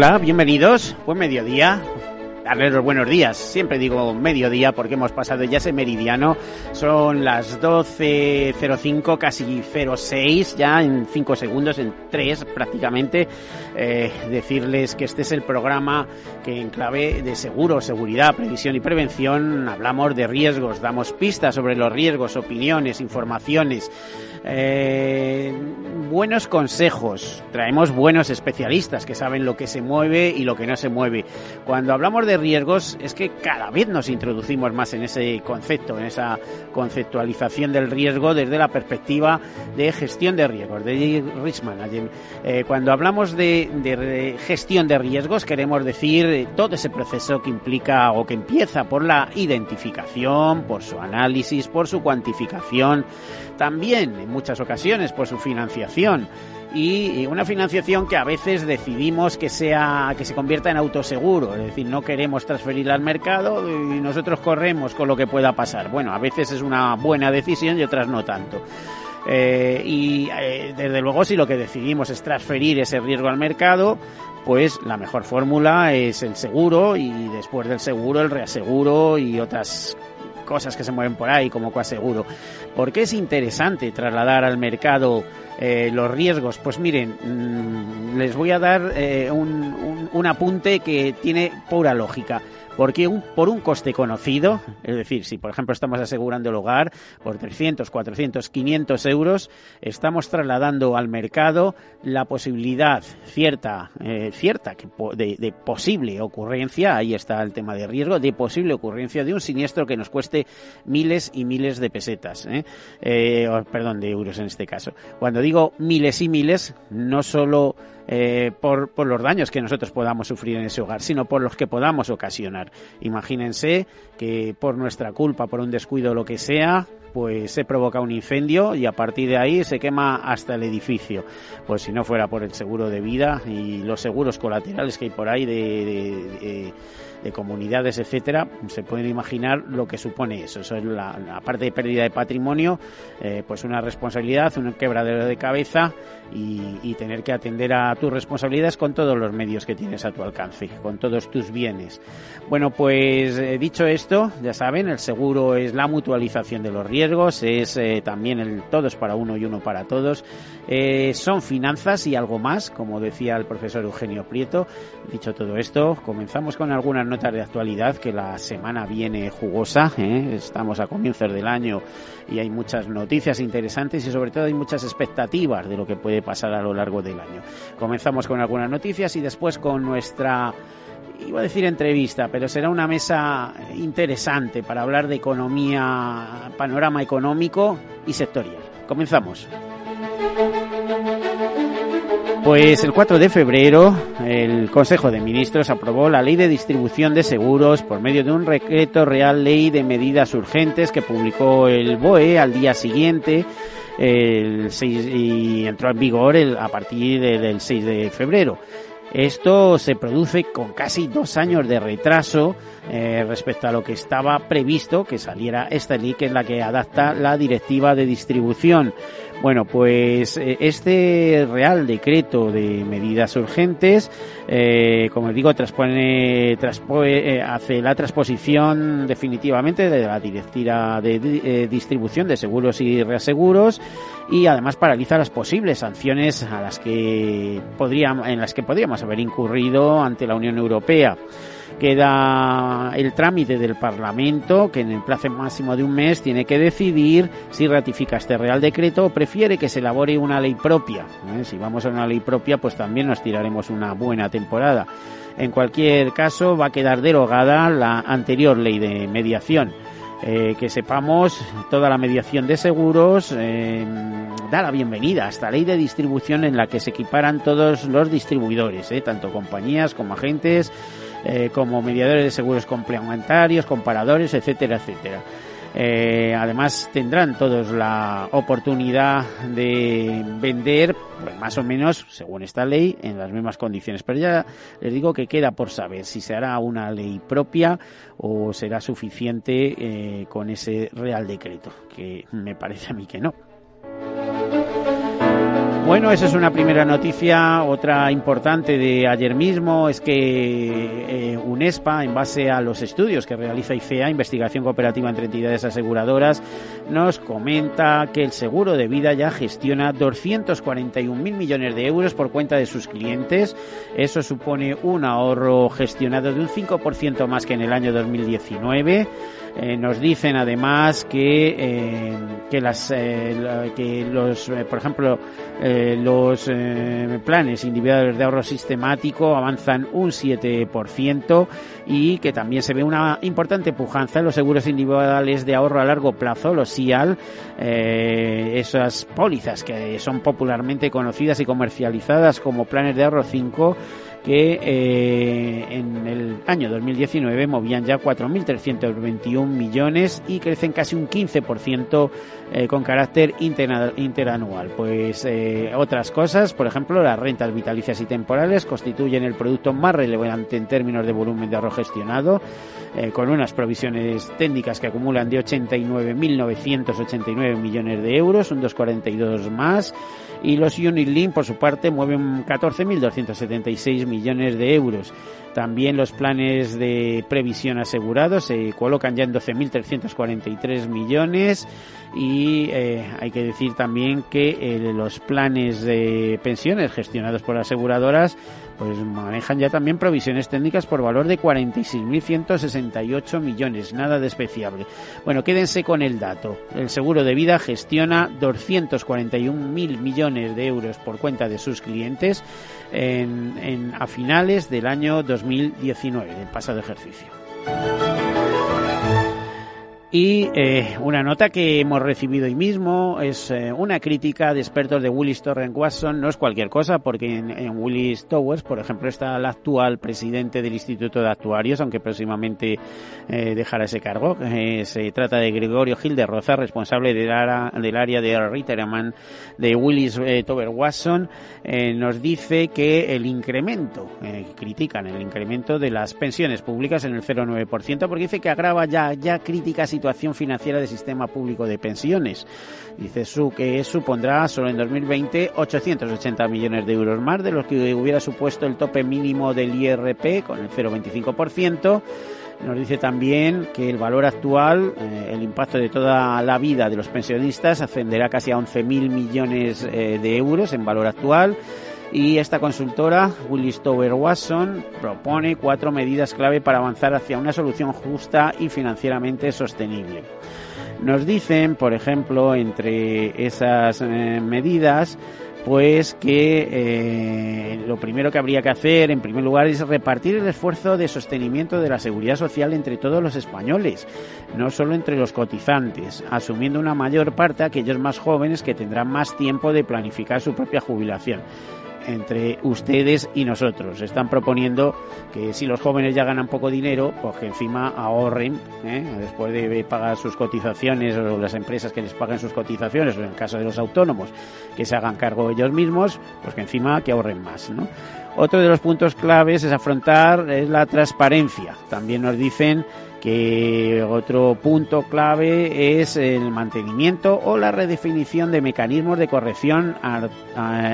Hola, bienvenidos. Buen mediodía. Darles los buenos días. Siempre digo mediodía porque hemos pasado ya ese meridiano. Son las 12.05, casi 06, ya en 5 segundos, en 3 prácticamente. Eh, decirles que este es el programa que en clave de seguro, seguridad, previsión y prevención hablamos de riesgos, damos pistas sobre los riesgos, opiniones, informaciones eh, buenos consejos, traemos buenos especialistas que saben lo que se mueve y lo que no se mueve. Cuando hablamos de riesgos es que cada vez nos introducimos más en ese concepto, en esa conceptualización del riesgo desde la perspectiva de gestión de riesgos, de risk management. Eh, cuando hablamos de, de, gestión de riesgos queremos decir todo ese proceso que implica o que empieza por la identificación, por su análisis, por su cuantificación, también en muchas ocasiones por su financiación y una financiación que a veces decidimos que sea que se convierta en autoseguro, es decir, no queremos transferirla al mercado y nosotros corremos con lo que pueda pasar. Bueno, a veces es una buena decisión y otras no tanto. Eh, y eh, desde luego si lo que decidimos es transferir ese riesgo al mercado, pues la mejor fórmula es el seguro y después del seguro el reaseguro y otras cosas que se mueven por ahí como coaseguro. ¿Por qué es interesante trasladar al mercado eh, los riesgos? Pues miren, mm, les voy a dar eh, un, un apunte que tiene pura lógica porque por un coste conocido, es decir, si por ejemplo estamos asegurando el hogar por 300, 400, 500 euros, estamos trasladando al mercado la posibilidad cierta, eh, cierta de, de, posible ocurrencia, ahí está el tema de riesgo, de posible ocurrencia de un siniestro que nos cueste miles y miles de pesetas, ¿eh? Eh, perdón, de euros en este caso. Cuando digo miles y miles, no solo eh, por, por, los daños que nosotros podamos sufrir en ese hogar, sino por los que podamos ocasionar. Imagínense que por nuestra culpa, por un descuido lo que sea, pues se provoca un incendio y a partir de ahí se quema hasta el edificio. Pues si no fuera por el seguro de vida y los seguros colaterales que hay por ahí de, de, de de comunidades, etcétera, se pueden imaginar lo que supone eso. Eso es la, la parte de pérdida de patrimonio, eh, pues una responsabilidad, un quebradero de cabeza y, y, tener que atender a tus responsabilidades con todos los medios que tienes a tu alcance, con todos tus bienes. Bueno, pues eh, dicho esto, ya saben, el seguro es la mutualización de los riesgos, es eh, también el todos para uno y uno para todos. Eh, son finanzas y algo más, como decía el profesor Eugenio Prieto. Dicho todo esto, comenzamos con algunas notas de actualidad que la semana viene jugosa. ¿eh? Estamos a comienzos del año y hay muchas noticias interesantes y sobre todo hay muchas expectativas de lo que puede pasar a lo largo del año. Comenzamos con algunas noticias y después con nuestra iba a decir entrevista, pero será una mesa interesante para hablar de economía, panorama económico y sectorial. Comenzamos. Pues el 4 de febrero el Consejo de Ministros aprobó la Ley de Distribución de Seguros por medio de un decreto real ley de medidas urgentes que publicó el BOE al día siguiente el 6, y entró en vigor el, a partir de, del 6 de febrero. Esto se produce con casi dos años de retraso eh, respecto a lo que estaba previsto que saliera esta ley, que es la que adapta la directiva de distribución. Bueno, pues eh, este Real Decreto de medidas urgentes, eh, como digo, transpone, transpone, eh, hace la transposición definitivamente de la directiva de, eh, distribución de seguros y reaseguros y además paraliza las posibles sanciones a las que podríamos, en las que podríamos haber incurrido ante la Unión Europea. Queda el trámite del Parlamento, que en el plazo máximo de un mes tiene que decidir si ratifica este Real Decreto o prefiere que se elabore una ley propia. ¿eh? Si vamos a una ley propia, pues también nos tiraremos una buena temporada. En cualquier caso, va a quedar derogada la anterior ley de mediación. Eh, que sepamos, toda la mediación de seguros eh, da la bienvenida a esta ley de distribución en la que se equiparan todos los distribuidores, tanto compañías como agentes, eh, como mediadores de seguros complementarios, comparadores, etcétera, etcétera. Eh, además tendrán todos la oportunidad de vender, pues más o menos, según esta ley, en las mismas condiciones. Pero ya les digo que queda por saber si se hará una ley propia o será suficiente eh, con ese Real Decreto, que me parece a mí que no. Bueno, esa es una primera noticia. Otra importante de ayer mismo es que eh, UNESPA, en base a los estudios que realiza IFEA, Investigación Cooperativa entre Entidades Aseguradoras, nos comenta que el seguro de vida ya gestiona 241.000 millones de euros por cuenta de sus clientes. Eso supone un ahorro gestionado de un 5% más que en el año 2019. Eh, nos dicen además que, eh, que, las, eh, que los, por ejemplo, los planes individuales de ahorro sistemático avanzan un 7% y que también se ve una importante pujanza en los seguros individuales de ahorro a largo plazo, los SIAL, esas pólizas que son popularmente conocidas y comercializadas como planes de ahorro 5 que eh, en el año 2019 movían ya 4.321 millones y crecen casi un 15% eh, con carácter interanual. Pues eh, otras cosas, por ejemplo, las rentas vitalicias y temporales constituyen el producto más relevante en términos de volumen de ahorro gestionado, con unas provisiones técnicas que acumulan de 89.989 millones de euros, un 2,42 más y los Unit por su parte, mueven 14.276 millones de euros. También los planes de previsión asegurados se colocan ya en 12.343 millones y eh, hay que decir también que eh, los planes de pensiones gestionados por aseguradoras pues manejan ya también provisiones técnicas por valor de 46.168 millones, nada despreciable. Bueno, quédense con el dato. El seguro de vida gestiona 241.000 millones de euros por cuenta de sus clientes en, a finales del año 2019, del pasado ejercicio. Y eh, una nota que hemos recibido hoy mismo es eh, una crítica de expertos de Willis Torrent Watson. No es cualquier cosa, porque en, Willis Towers, por ejemplo, está el actual presidente del Instituto de Actuarios, aunque próximamente eh, dejará ese cargo. se trata de Gregorio Gil de Roza, responsable del, del área de retirement de Willis Tower Watson. nos dice que el incremento, critican el incremento de las pensiones públicas en el 0,9%, porque dice que agrava ya, ya críticas situación financiera del sistema público de pensiones. Dice su que supondrá solo en 2020 880 millones de euros más de los que hubiera supuesto el tope mínimo del IRP con el 0,25%. Nos dice también que el valor actual, eh, el impacto de toda la vida de los pensionistas ascenderá casi a 11.000 millones eh, de euros en valor actual y esta consultora, Willis Tower Watson, propone cuatro medidas clave para avanzar hacia una solución justa y financieramente sostenible. Nos dicen, por ejemplo, entre esas eh, medidas, pues que eh, lo primero que habría que hacer, en primer lugar, es repartir el esfuerzo de sostenimiento de la seguridad social entre todos los españoles, no solo entre los cotizantes, asumiendo una mayor parte aquellos más jóvenes que tendrán más tiempo de planificar su propia jubilación entre ustedes y nosotros. Están proponiendo que si los jóvenes ya ganan poco dinero, pues que encima ahorren, ¿eh? después de pagar sus cotizaciones o las empresas que les paguen sus cotizaciones, o en el caso de los autónomos, que se hagan cargo ellos mismos, pues que encima que ahorren más. Otro de los puntos claves es afrontar es la transparencia. También nos dicen que otro punto clave es el mantenimiento o la redefinición de mecanismos de corrección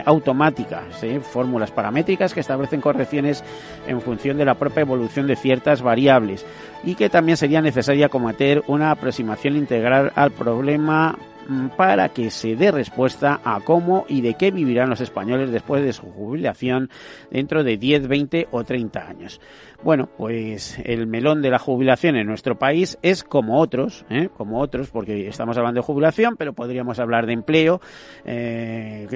automática, fórmulas paramétricas que establecen correcciones en función de la propia evolución de ciertas variables y que también sería necesaria cometer una aproximación integral al problema mm, para que se dé respuesta a cómo y de qué vivirán los españoles después de su jubilación dentro de 10, 20 o 30 años. Bueno, pues el melón de la jubilación en nuestro país es como otros, ¿eh? como otros, porque estamos hablando de jubilación, pero podríamos hablar de empleo, eh,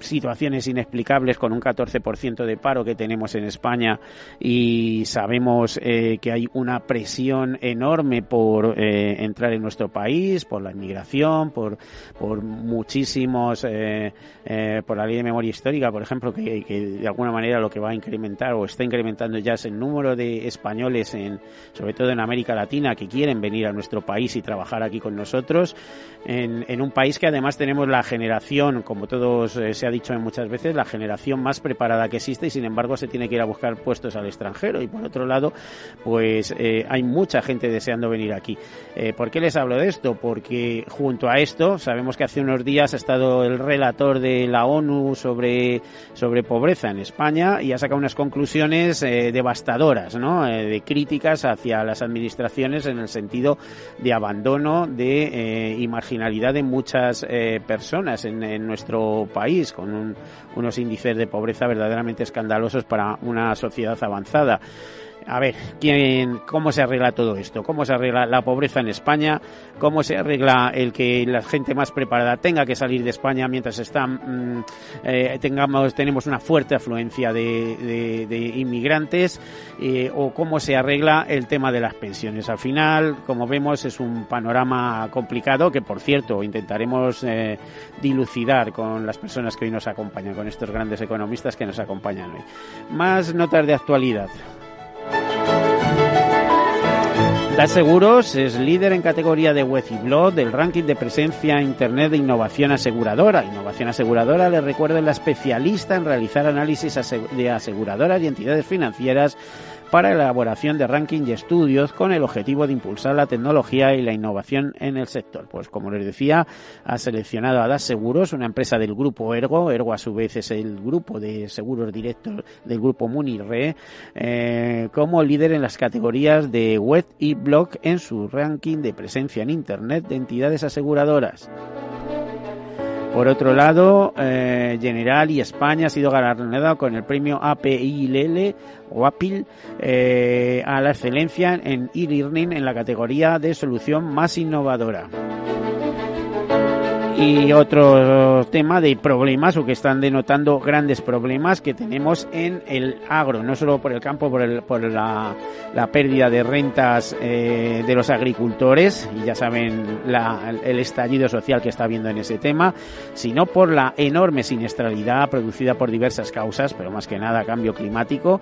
situaciones inexplicables con un 14% de paro que tenemos en España y sabemos eh, que hay una presión enorme por eh, entrar en nuestro país, por la inmigración, por, por muchísimos, eh, eh, por la ley de memoria histórica, por ejemplo, que, que de alguna manera lo que va a incrementar o está incrementando ya es el número de españoles, en, sobre todo en América Latina, que quieren venir a nuestro país y trabajar aquí con nosotros, en, un país que además tenemos la generación, como todos eh, se ha dicho muchas veces, la generación más preparada que existe y sin embargo se tiene que ir a buscar puestos al extranjero. Y por otro lado, pues eh, hay mucha gente deseando venir aquí. Eh, ¿Por qué les hablo de esto? Porque junto a esto, sabemos que hace unos días ha estado el relator de la ONU sobre, sobre pobreza en España y ha sacado unas conclusiones eh, ¿no? Eh, de críticas hacia las administraciones en el sentido de abandono de, eh, y marginalidad de muchas eh, personas en, en, nuestro país, con un, unos índices de pobreza verdaderamente escandalosos para una sociedad avanzada a ver, ¿quién, ¿cómo se arregla todo esto? ¿Cómo se arregla la pobreza en España? ¿Cómo se arregla el que la gente más preparada tenga que salir de España mientras están, mmm, eh, tengamos, tenemos una fuerte afluencia de, de, de inmigrantes? ¿O cómo se arregla el tema de las pensiones? Al final, como vemos, es un panorama complicado que, por cierto, intentaremos eh, dilucidar con las personas que hoy nos acompañan, con estos grandes economistas que nos acompañan hoy. Más notas de actualidad. Das Seguros es líder en categoría de web y blog del ranking de presencia Internet de innovación aseguradora. Innovación aseguradora, le recuerdo, es la especialista en realizar análisis de aseguradoras y entidades financieras para la elaboración de ranking y estudios con el objetivo de impulsar la tecnología y la innovación en el sector. Pues como les decía, ha seleccionado a Das Seguros, una empresa del grupo Ergo. Ergo a su vez es el grupo de seguros directos del grupo Munirre, eh, como líder en las categorías de web y blog en su ranking de presencia en Internet de entidades aseguradoras. Por otro lado, eh, General y España ha sido galardonada con el premio APILL o APIL eh, a la excelencia en e-learning en la categoría de solución más innovadora y otro tema de problemas o que están denotando grandes problemas que tenemos en el agro, no solo por el campo, por, el, por la, pérdida de rentas eh, de los agricultores, y ya saben la, el estallido social que está habiendo en ese tema, sino por la enorme siniestralidad producida por diversas causas, pero más que nada cambio climático.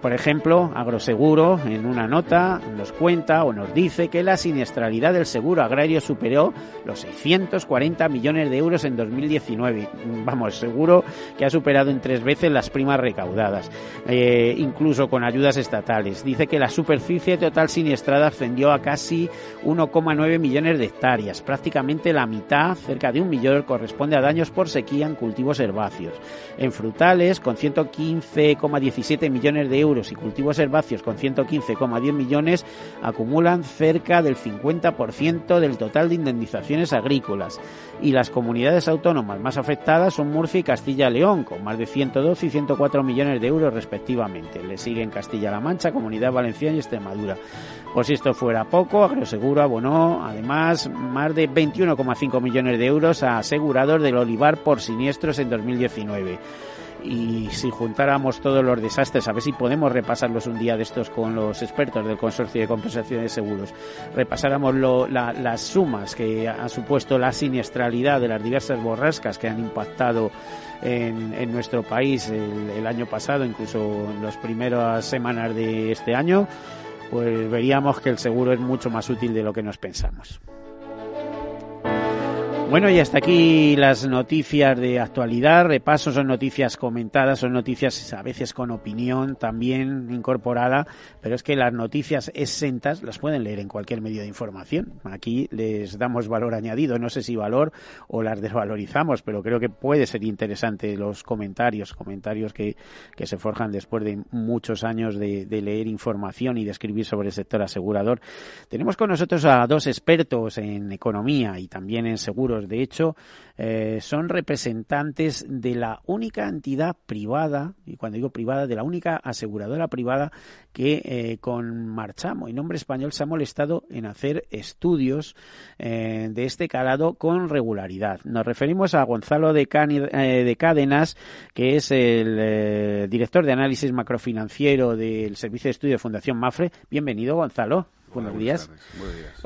Por ejemplo, Agroseguro en una nota nos cuenta o nos dice que la siniestralidad del seguro agrario superó los 640 millones de euros en 2019. Vamos, seguro que ha superado en tres veces las primas recaudadas, eh, incluso con ayudas estatales. Dice que la superficie total siniestrada ascendió a casi 1,9 millones de hectáreas. Prácticamente la mitad, cerca de un millón, corresponde a daños por sequía en cultivos herbáceos. En frutales, con 115,17 millones de euros y cultivos herbáceos con 115,10 millones, acumulan cerca del 50% del total de indemnizaciones agrícolas y las comunidades autónomas más afectadas son Murcia y Castilla-León, con más de 112 y 104 millones de euros respectivamente. Le siguen Castilla-La Mancha, Comunidad Valenciana y Extremadura. Por si esto fuera poco, Agroseguro abonó además más de 21,5 millones de euros a asegurados del olivar por siniestros en 2019 y si juntáramos todos los desastres, a ver si podemos repasarlos un día de estos con los expertos del Consorcio de Compensación de Seguros, repasáramos lo, la, las sumas que ha supuesto la siniestralidad de las diversas borrascas que han impactado en, nuestro país el, el año pasado, incluso en las primeras semanas de este año, pues veríamos que el seguro es mucho más útil de lo que nos pensamos. Bueno, y hasta aquí las noticias de actualidad. Repaso, son noticias comentadas, son noticias a veces con opinión también incorporada, pero es que las noticias exentas las pueden leer en cualquier medio de información. Aquí les damos valor añadido, no sé si valor o las desvalorizamos, pero creo que puede ser interesante los comentarios, comentarios que, que se forjan después de muchos años de, de leer información y de escribir sobre el sector asegurador. Tenemos con nosotros a dos expertos en economía y también en seguros De hecho, eh, son representantes de la única entidad privada, y cuando digo privada, de la única aseguradora privada que eh, con Marchamo y nombre español se ha molestado en hacer estudios eh, de este calado con regularidad. Nos referimos a Gonzalo de, de Cádenas, que es el director de análisis macrofinanciero del Servicio de Estudio de Fundación Mafre. Bienvenido, Gonzalo buenos días.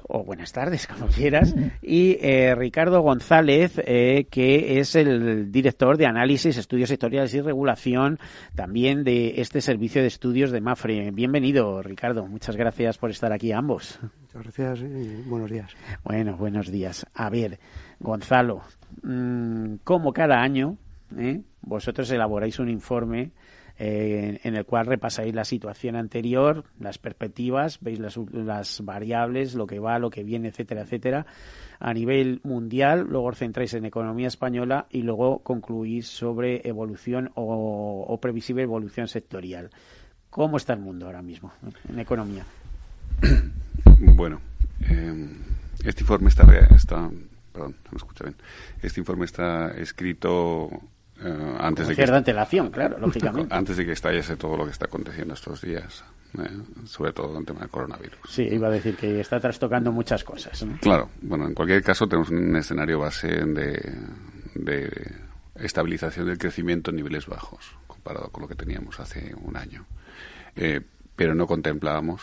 O buenas tardes, como quieras. Y eh, Ricardo González, eh, que es el director de análisis, estudios sectoriales y regulación también de este servicio de estudios de MAFRE. Bienvenido, Ricardo. Muchas gracias por estar aquí ambos. Muchas gracias y buenos días. Bueno, buenos días. A ver, Gonzalo, mm, como cada año, ¿eh? vosotros elaboráis un informe eh, en el cual repasáis la situación anterior, las perspectivas, veis las, las, variables, lo que va, lo que viene, etcétera, etcétera, a nivel mundial, luego os centráis en economía española y luego concluís sobre evolución o, previsible evolución sectorial. ¿Cómo está el mundo ahora mismo en economía? Bueno, eh, este informe está, está perdón, no me escucha bien. Este informe está escrito eh, antes de que antelación, claro, lógicamente. Antes de que estallase todo lo que está aconteciendo estos días, eh, sobre todo en tema del coronavirus. Sí, iba a decir que está trastocando muchas cosas. Claro, bueno, en cualquier caso tenemos un escenario base de, de estabilización del crecimiento en niveles bajos, comparado con lo que teníamos hace un año. Eh, pero no contemplábamos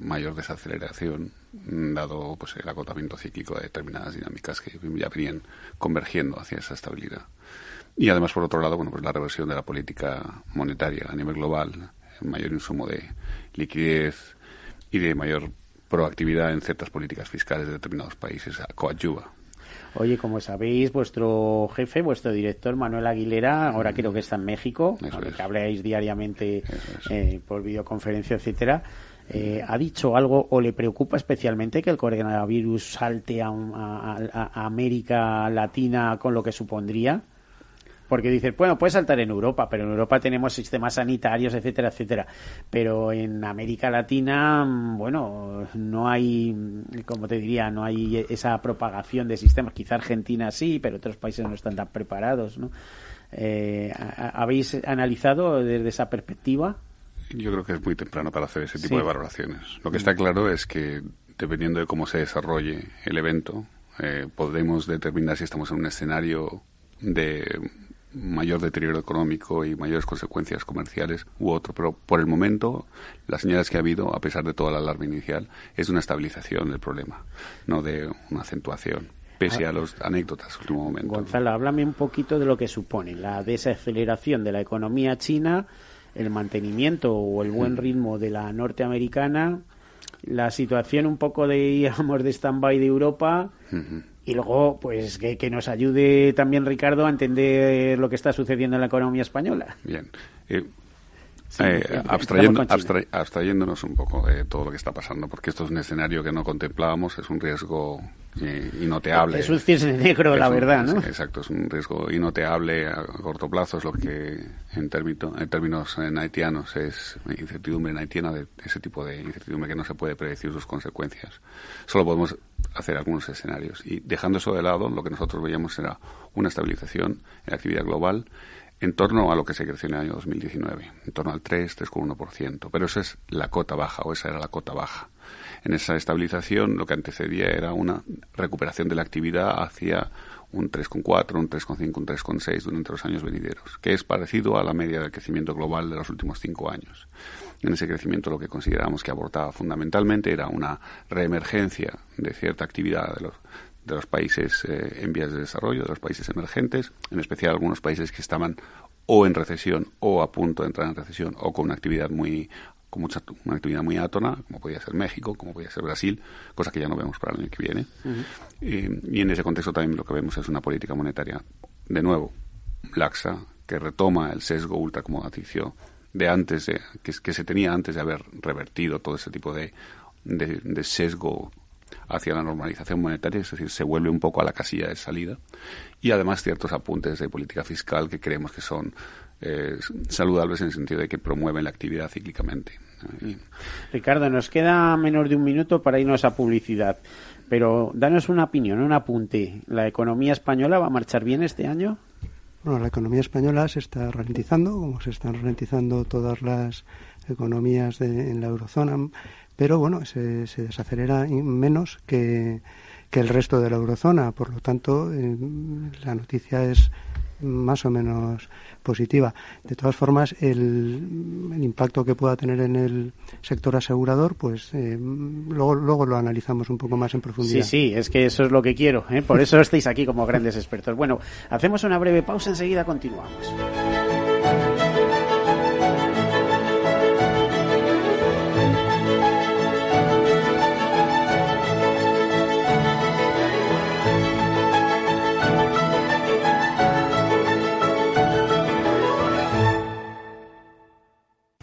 mayor desaceleración dado pues el agotamiento cíclico de determinadas dinámicas que ya venían convergiendo hacia esa estabilidad. Y además, por otro lado, bueno, pues la reversión de la política monetaria a nivel global, mayor insumo de liquidez y de mayor proactividad en ciertas políticas fiscales de determinados países coadyuva. Oye, como sabéis, vuestro jefe, vuestro director, Manuel Aguilera, ahora creo que está en México, que habléis diariamente eh, por videoconferencia, etcétera, eh, ¿ha dicho algo o le preocupa especialmente que el coronavirus salte a América Latina con lo que supondría? Porque dices, bueno, puede saltar en Europa, pero en Europa tenemos sistemas sanitarios, etcétera, etcétera. Pero en América Latina, mm, bueno, no hay, como te diría, no hay esa propagación de sistemas. Quizá Argentina sí, pero otros países no están tan preparados, ¿no? Eh, ¿Habéis analizado desde esa perspectiva? Yo creo que es muy temprano para hacer ese tipo de valoraciones. Lo que está claro es que, dependiendo de cómo se desarrolle el evento, eh, podremos determinar si estamos en un escenario de mayor deterioro económico y mayores consecuencias comerciales u otro. Pero por el momento, las señales que ha habido, a pesar de toda la alarma inicial, es una estabilización del problema, no de una acentuación pese a las anécdotas último momento. Gonzalo, háblame un poquito de lo que supone la desaceleración de la economía china, el mantenimiento o el buen ritmo de la norteamericana, la situación un poco de, digamos, de stand-by de Europa y luego, pues que, nos ayude también Ricardo a entender lo que está sucediendo en la economía española. Bien. Eh, eh, abstrayéndonos un poco de todo lo que está pasando, porque esto es un escenario que no contemplábamos, es un riesgo eh, inoteable. Es un cisne negro, la verdad, ¿no? exacto, es un riesgo inoteable a corto plazo, es lo que en, término, en términos haitianos es incertidumbre haitiana, de ese tipo de incertidumbre que no se puede predecir sus consecuencias. Solo podemos hacer algunos escenarios. Y dejando eso de lado, lo que nosotros veíamos era una estabilización en la actividad global en torno a lo que se creció en el año 2019, en torno al 3, 3,1%. Pero esa es la cota baja, o esa era la cota baja. En esa estabilización lo que antecedía era una recuperación de la actividad hacia un 3,4, un 3,5, un 3,6 durante los años venideros, que es parecido a la media del crecimiento global de los últimos cinco años. En ese crecimiento lo que consideramos que abortaba fundamentalmente era una reemergencia de cierta actividad de los, de los países eh, en vías de desarrollo, de los países emergentes, en especial algunos países que estaban o en recesión o a punto de entrar en recesión o con una actividad muy con mucha una actividad muy átona, como podía ser México, como podía ser Brasil, cosa que ya no vemos para el año que viene. Eh, y en ese contexto también lo que vemos es una política monetaria, de nuevo, laxa, que retoma el sesgo ultracomodaticio de antes de, que, que, se tenía antes de haber revertido todo ese tipo de, de sesgo hacia la normalización monetaria, es decir, se vuelve un poco a la casilla de salida. Y además ciertos apuntes de política fiscal que creemos que son eh, saludables en el sentido de que promueven la actividad cíclicamente. Ricardo, nos queda menos de un minuto para irnos a publicidad. Pero danos una opinión, un apunte. ¿La economía española va a marchar bien este año? Bueno, la economía española se está ralentizando, como se están ralentizando todas las economías en la eurozona, pero bueno, se, se desacelera menos que, que, el resto de la eurozona. Por lo tanto, eh, la noticia es más o menos positiva. De todas formas, el, impacto que pueda tener en el sector asegurador, pues eh, luego, luego lo analizamos un poco más en profundidad. Sí, sí, es que eso es lo que quiero. ¿eh? Por eso estáis aquí como grandes expertos. Bueno, hacemos una breve pausa, enseguida continuamos.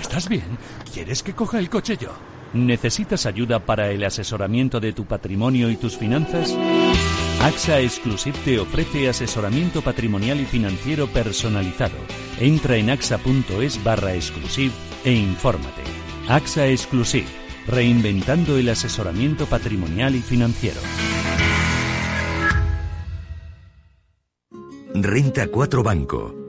¿estás bien? ¿Quieres que coja el coche yo? ¿Necesitas ayuda para el asesoramiento de tu patrimonio y tus finanzas? AXA Exclusive te ofrece asesoramiento patrimonial y financiero personalizado. Entra en axa.es barra exclusive e infórmate. AXA Exclusive, reinventando el asesoramiento patrimonial y financiero. Renta 4 Banco,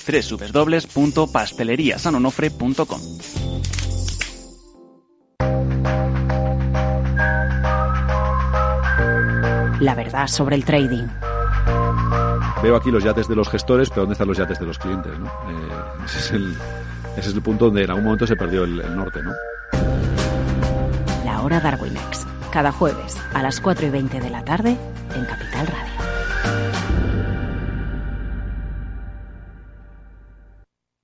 www.pasteleriasanonofre.com. La verdad sobre el trading. veo aquí los yates de los gestores, pero ¿dónde están los yates de los clientes? ¿no? Eh, ese, es el, ese es el punto donde en algún momento se perdió el, el norte. ¿no? La hora Darwinex, cada jueves a las 4 y 20 de la tarde en Capital Radio.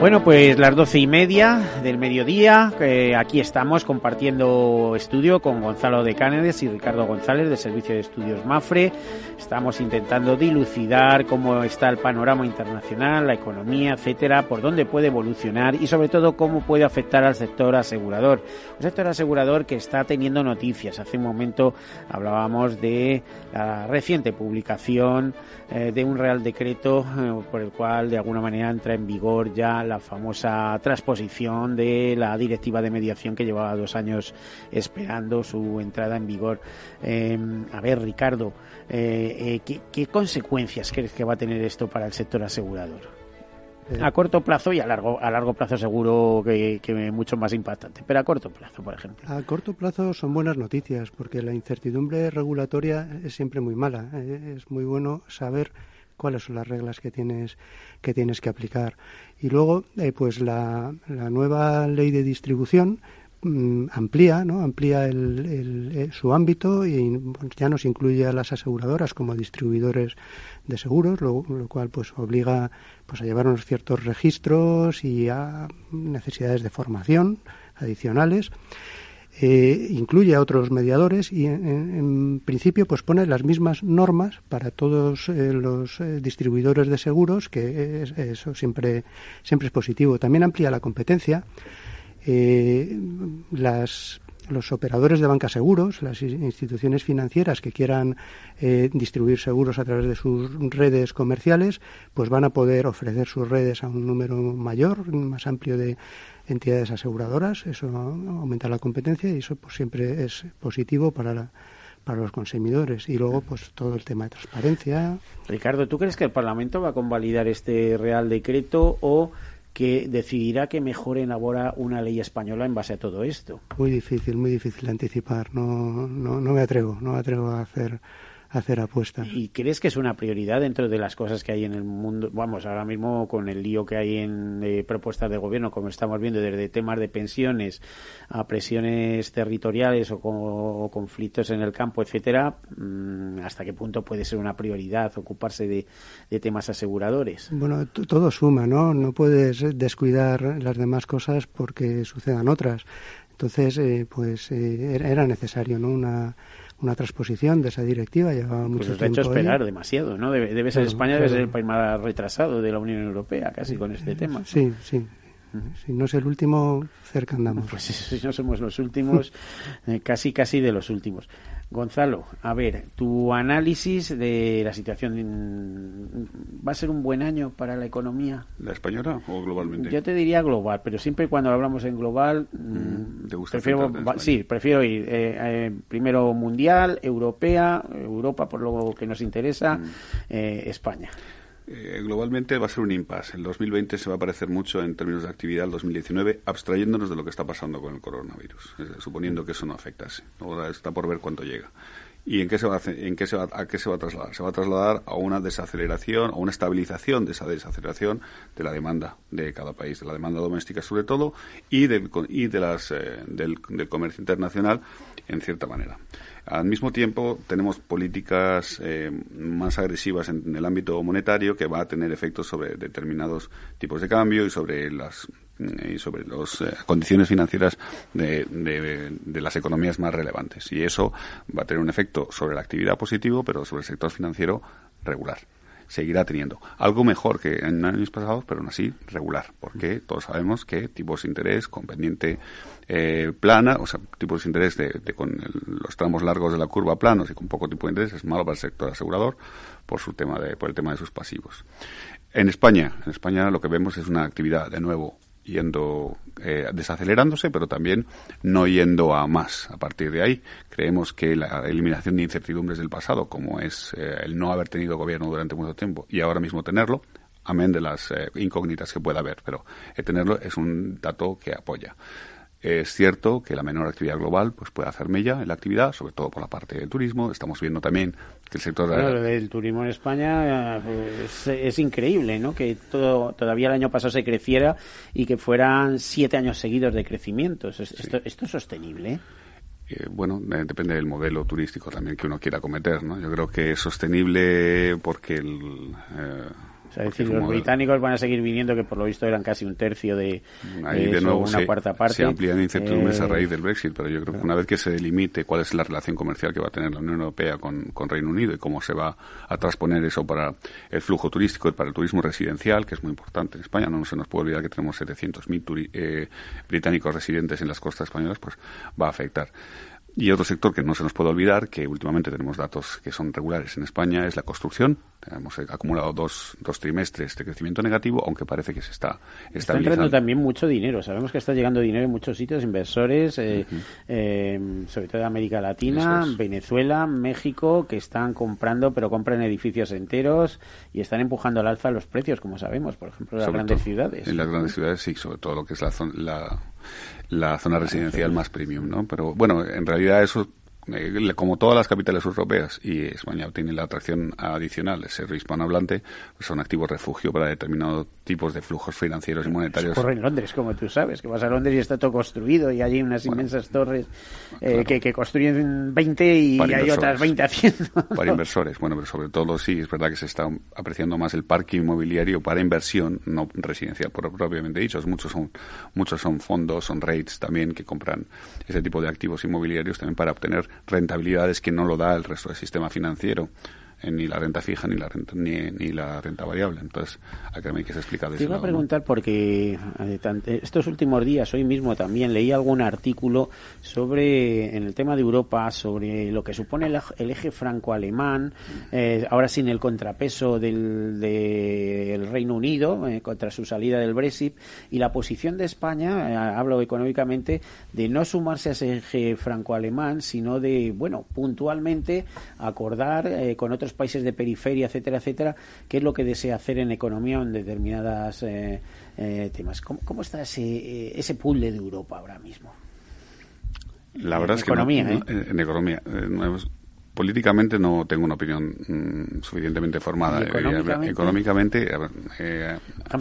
Bueno, pues las doce y media del mediodía, eh, aquí estamos compartiendo estudio con Gonzalo de Cánedes y Ricardo González del Servicio de Estudios Mafre. Estamos intentando dilucidar cómo está el panorama internacional, la economía, etcétera, por dónde puede evolucionar y sobre todo cómo puede afectar al sector asegurador. Un sector asegurador que está teniendo noticias. Hace un momento hablábamos de la reciente publicación eh, de un Real Decreto eh, por el cual de alguna manera entra en vigor ya la famosa transposición de la directiva de mediación que llevaba dos años esperando su entrada en vigor. Eh, a ver, Ricardo, eh, ¿qué, ¿qué consecuencias crees que va a tener esto para el sector asegurador? a corto plazo y a largo a largo plazo seguro que, que, mucho más impactante pero a corto plazo por ejemplo a corto plazo son buenas noticias porque la incertidumbre regulatoria es siempre muy mala ¿eh? es muy bueno saber cuáles son las reglas que tienes que tienes que aplicar. Y luego eh, pues la, nueva ley de distribución mm, amplía no amplía el, el, el, su ámbito y pues, ya nos incluye a las aseguradoras como distribuidores de seguros lo, lo cual pues obliga pues a llevar unos ciertos registros y a necesidades de formación adicionales eh, incluye a otros mediadores y en, principio pues pone las mismas normas para todos eh, los eh, distribuidores de seguros que es, eso siempre siempre es positivo. También amplía la competencia eh, las los operadores de banca seguros, las instituciones financieras que quieran eh, distribuir seguros a través de sus redes comerciales, pues van a poder ofrecer sus redes a un número mayor, más amplio de entidades aseguradoras. Eso aumenta la competencia y eso pues, siempre es positivo para la, para los consumidores y luego pues todo el tema de transparencia. Ricardo, ¿tú crees que el Parlamento va a convalidar este Real Decreto o que decidirá que mejor elabora una ley española en base a todo esto. Muy difícil, muy difícil de anticipar. No, no, no me atrevo, no me atrevo a hacer hacer apuestas. ¿Y crees que es una prioridad dentro de las cosas que hay en el mundo? Vamos, ahora mismo con el lío que hay en eh, propuestas de gobierno, como estamos viendo, desde temas de pensiones a presiones territoriales o, con, o conflictos en el campo, etcétera, mmm, ¿hasta qué punto puede ser una prioridad ocuparse de, de temas aseguradores? Bueno, todo suma, ¿no? No puedes descuidar las demás cosas porque sucedan otras. Entonces, eh, pues eh, era necesario, ¿no? Una una transposición de esa directiva llevaba mucho pues tiempo. ha hecho esperar ahí. demasiado, ¿no? Debe, debe ser claro, España claro. debe ser el país más retrasado de la Unión Europea, casi con este tema. Sí, sí. Uh -huh. Si no es el último, cerca andamos. Pues si no somos los últimos, eh, casi, casi de los últimos. Gonzalo, a ver, tu análisis de la situación. ¿Va a ser un buen año para la economía? ¿La española o globalmente? Yo te diría global, pero siempre cuando hablamos en global. Mm, ¿Te gusta prefiero, sí, prefiero ir eh, eh, primero mundial, europea, Europa por lo que nos interesa, mm. eh, España. Eh, globalmente va a ser un impasse. El 2020 se va a parecer mucho en términos de actividad al 2019, abstrayéndonos de lo que está pasando con el coronavirus, suponiendo que eso no afectase. Ahora está por ver cuánto llega. ¿Y en qué, se va a, en qué se va, a qué se va a trasladar? Se va a trasladar a una desaceleración, a una estabilización de esa desaceleración de la demanda de cada país, de la demanda doméstica sobre todo, y del, y de las, eh, del comercio internacional en cierta manera. Al mismo tiempo, tenemos políticas eh, más agresivas en, el ámbito monetario que va a tener efectos sobre determinados tipos de cambio y sobre las y sobre las eh, condiciones financieras de, de, de, las economías más relevantes. Y eso va a tener un efecto sobre la actividad positivo, pero sobre el sector financiero regular. Seguirá teniendo. Algo mejor que en años pasados, pero aún así regular, porque todos sabemos que tipos de interés con pendiente eh, plana, o sea, tipos de interés de, con los tramos largos de la curva planos y con poco tipo de interés es malo para el sector asegurador por su tema de, por el tema de sus pasivos. En España, en España lo que vemos es una actividad de nuevo yendo eh, desacelerándose, pero también no yendo a más. A partir de ahí, creemos que la eliminación de incertidumbres del pasado, como es eh, el no haber tenido gobierno durante mucho tiempo y ahora mismo tenerlo, amén de las eh, incógnitas que pueda haber, pero tenerlo es un dato que apoya. Es cierto que la menor actividad global pues puede hacer mella en la actividad, sobre todo por la parte del turismo. Estamos viendo también que el sector del turismo en España pues, es, increíble, ¿no? Que todo, todavía el año pasado se creciera y que fueran siete años seguidos de crecimiento. ¿Esto, esto es sostenible? Eh, bueno, eh, depende del modelo turístico también que uno quiera cometer, ¿no? Yo creo que es sostenible porque el, eh, es decir, los británicos van a seguir viniendo, que por lo visto eran casi un tercio de, de, nuevo una cuarta parte. Se amplían incertidumbres a eh, raíz del Brexit, pero yo creo que una vez que se delimite cuál es la relación comercial que va a tener la Unión Europea con, con Reino Unido y cómo se va a transponer eso para el flujo turístico y para el turismo residencial, que es muy importante en España, no se nos puede olvidar que tenemos 700.000 eh, británicos residentes en las costas españolas, pues va a afectar. Y otro sector que no se nos puede olvidar, que últimamente tenemos datos que son regulares en España, es la construcción. Hemos acumulado dos, dos trimestres de crecimiento negativo, aunque parece que se está estabilizando. Está entrando también mucho dinero. Sabemos que está llegando dinero en muchos sitios, inversores, eh, eh, sobre todo de América Latina, Venezuela, México, que están comprando, pero compran edificios enteros y están empujando al alza los precios, como sabemos, por ejemplo, en las grandes ciudades. En las grandes ciudades, sí, sobre todo lo que es la, la la zona residencial más premium, ¿no? Pero bueno, en realidad eso eh, como todas las capitales europeas y España tiene la atracción adicional de ser hispanohablante, pues son activos refugio para determinados tipos de flujos financieros y monetarios. Ocurre en Londres, como tú sabes, que vas a Londres y está todo construido y hay unas inmensas torres eh, que, construyen 20 y hay otras 20 haciendo. Para inversores, bueno, pero sobre todo sí, es verdad que se está apreciando más el parque inmobiliario para inversión, no residencial propiamente dicho. Muchos son, muchos son fondos, son rates también que compran ese tipo de activos inmobiliarios también para obtener rentabilidades que no lo da el resto del sistema financiero ni la renta fija ni la renta, ni, ni la renta variable. Entonces, a que me quieres explicar Te iba a preguntar porque eh, estos últimos días, hoy mismo también leí algún artículo sobre, en el tema de Europa, sobre lo que supone el, eje franco-alemán, eh, ahora sin el contrapeso del, del Reino Unido eh, contra su salida del Brexit y la posición de España, hablo económicamente, de no sumarse a ese eje franco-alemán, sino de, bueno, puntualmente acordar con otros países de periferia, etcétera, etcétera, qué es lo que desea hacer en economía o en determinadas eh, eh, temas. ¿Cómo, está ese, eh, ese puzzle de Europa ahora mismo? La verdad es que en economía, políticamente no tengo una opinión mm, suficientemente formada. Económicamente, económicamente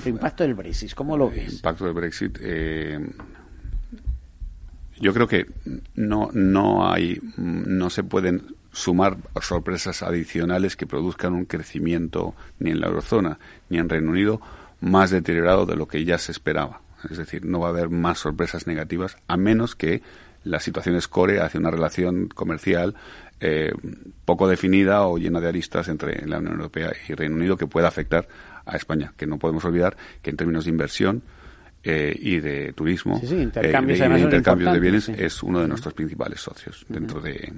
impacto del Brexit, ¿cómo lo ves? Impacto del Brexit. yo creo que no no hay no se pueden sumar sorpresas adicionales que produzcan un crecimiento ni en la eurozona ni en Reino Unido más deteriorado de lo que ya se esperaba. Es decir, no va a haber más sorpresas negativas a menos que la situación escore hacia una relación comercial eh, poco definida o llena de aristas entre la Unión Europea y Reino Unido que pueda afectar a España. Que no podemos olvidar que en términos de inversión eh, y de turismo, sí, intercambios, eh, de, intercambios de bienes, es uno de nuestros principales socios. Dentro de.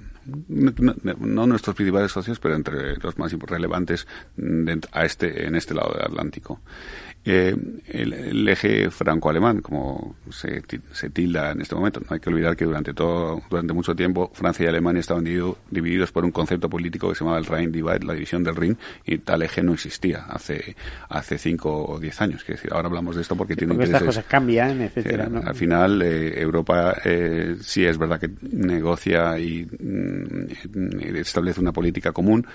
No, nuestros principales socios, pero entre los más relevantes a este, en este lado del Atlántico. Eh, el, eje franco-alemán, como se, se, tilda en este momento. No hay que olvidar que durante todo, durante mucho tiempo, Francia y Alemania estaban divididos por un concepto político que se llamaba el Rhein Divide, la división del Rin, y tal eje no existía hace hace cinco o diez años. Decir, ahora hablamos de esto porque tiene porque estas cosas cambian, etcétera. Eh, al final, eh, Europa eh, sí es verdad que negocia y mm, establece una política común,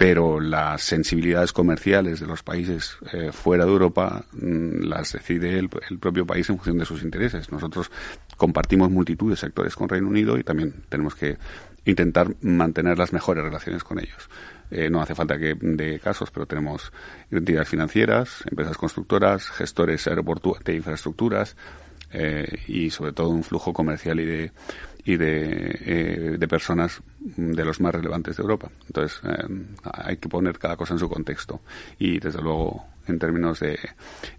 pero las sensibilidades comerciales de los países eh, fuera de Europa mm, las decide el, propio país en función de sus intereses. Nosotros compartimos multitud de sectores con Reino Unido y también tenemos que intentar mantener las mejores relaciones con ellos. Eh, no hace falta que de casos, pero tenemos entidades financieras, empresas constructoras, gestores de infraestructuras eh, y sobre todo un flujo comercial y de y de, de personas de los más relevantes de Europa. Entonces, eh, hay que poner cada cosa en su contexto. Y, desde luego, en términos de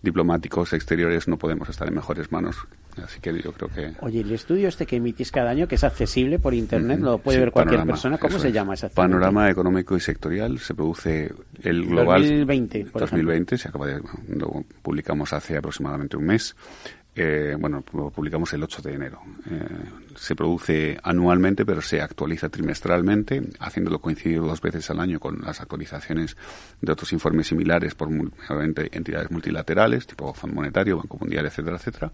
diplomáticos exteriores, no podemos estar en mejores manos. Así que yo creo que... Oye, el estudio este que emitís cada año, que es accesible por Internet, lo puede ver cualquier persona, ¿cómo se llama exactamente? Panorama Económico y Sectorial. Se produce el global... 2020, por 2020, se acaba de... Lo publicamos hace aproximadamente un mes. Eh, bueno, lo publicamos el 8 de enero. Eh, se produce anualmente, pero se actualiza trimestralmente, haciéndolo coincidir dos veces al año con las actualizaciones de otros informes similares por entidades multilaterales, tipo Fondo Monetario, Banco Mundial, etcétera, etcétera.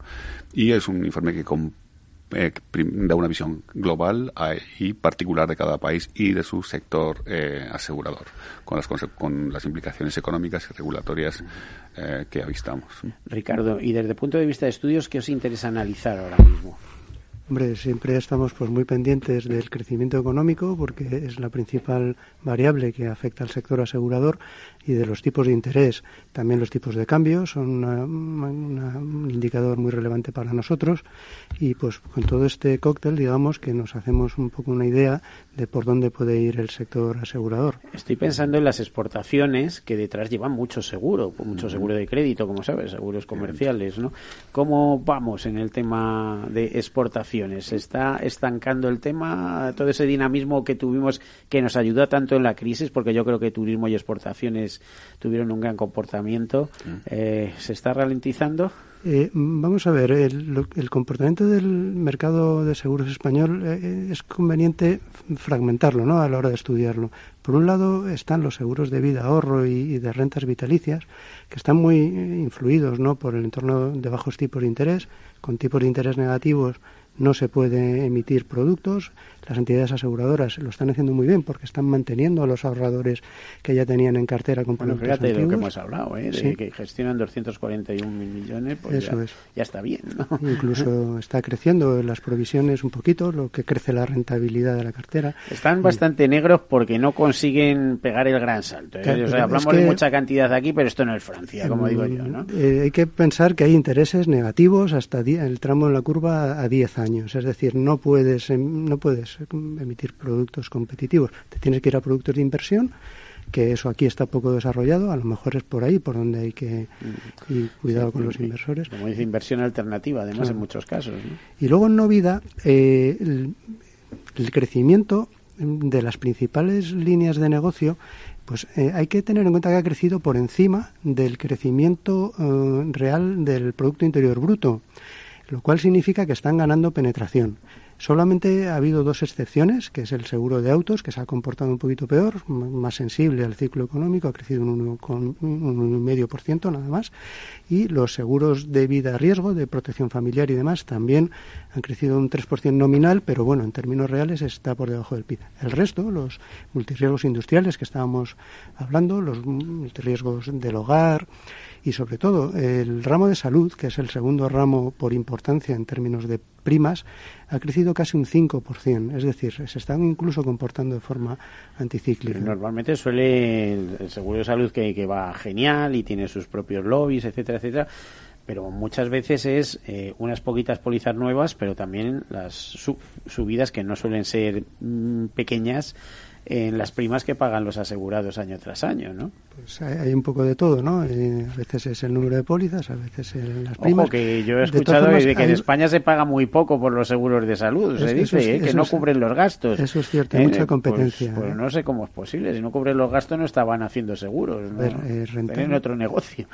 Y es un informe que eh, da una visión global y particular de cada país y de su sector eh, asegurador, con las, con las implicaciones económicas y regulatorias eh, que avistamos. Ricardo, y desde el punto de vista de estudios, ¿qué os interesa analizar ahora mismo? Hombre, siempre estamos pues muy pendientes del crecimiento económico porque es la principal variable que afecta al sector asegurador y de los tipos de interés. También los tipos de cambio son un indicador muy relevante para nosotros y pues con todo este cóctel digamos que nos hacemos un poco una idea de por dónde puede ir el sector asegurador. Estoy pensando en las exportaciones que detrás llevan mucho seguro, mucho seguro de crédito, como sabes, seguros comerciales, ¿no? ¿Cómo vamos en el tema de exportaciones? ¿Se está estancando el tema, todo ese dinamismo que tuvimos que nos ayudó tanto en la crisis, porque yo creo que turismo y exportaciones tuvieron un gran comportamiento. Mm. Eh, ¿Se está ralentizando? Eh, vamos a ver, el, comportamiento del mercado de seguros español eh, es conveniente fragmentarlo ¿no? a la hora de estudiarlo. Por un lado están los seguros de vida, ahorro y, de rentas vitalicias, que están muy influidos ¿no? por el entorno de bajos tipos de interés, con tipos de interés negativos no se puede emitir productos. Las entidades aseguradoras lo están haciendo muy bien porque están manteniendo a los ahorradores que ya tenían en cartera con bueno, fíjate de lo que hemos hablado, ¿eh? de que gestionan 241 mil millones, pues Eso ya, es. ya, está bien. Incluso está creciendo las provisiones un poquito, lo que crece la rentabilidad de la cartera. Están bastante negros porque no consiguen pegar el gran salto. ¿eh? o sea, hablamos de mucha cantidad aquí, pero esto no es Francia, como digo yo. ¿no? Eh, hay que pensar que hay intereses negativos hasta el tramo en la curva a 10 años. Es decir, no puedes, em, no puedes emitir productos competitivos. Te tienes que ir a productos de inversión, que eso aquí está poco desarrollado, a lo mejor es por ahí por donde hay que ir cuidado con los inversores. Como dice, inversión alternativa, además, en muchos casos. Y luego en Novida, eh, el, crecimiento de las principales líneas de negocio pues eh, hay que tener en cuenta que ha crecido por encima del crecimiento eh, real del Producto Interior Bruto, lo cual significa que están ganando penetración. Solamente ha habido dos excepciones, que es el seguro de autos, que se ha comportado un poquito peor, más sensible al ciclo económico, ha crecido un 1,5% nada más, y los seguros de vida riesgo, de protección familiar y demás, también han crecido un 3% nominal, pero bueno, en términos reales está por debajo del PIB. El resto, los multirriesgos industriales que estábamos hablando, los multirriesgos del hogar, y sobre todo el ramo de salud, que es el segundo ramo por importancia en términos de primas, ha crecido casi un 5%, es decir, se están incluso comportando de forma anticíclica. Normalmente suele el seguro de salud que, va genial y tiene sus propios lobbies, etcétera, etcétera pero muchas veces es eh, unas poquitas pólizas nuevas, pero también las subidas que no suelen ser mm, pequeñas en las primas que pagan los asegurados año tras año, ¿no? Pues hay, un poco de todo, ¿no? Eh, a veces es el número de pólizas, a veces es las primas. Ojo, que yo he escuchado de que en España se paga muy poco por los seguros de salud, se dice, ¿eh? que no cubren los gastos. Eso es cierto, hay mucha pues, competencia. Pues, no sé cómo es posible, si no cubren los gastos no estaban haciendo seguros, ¿no? Tienen otro negocio.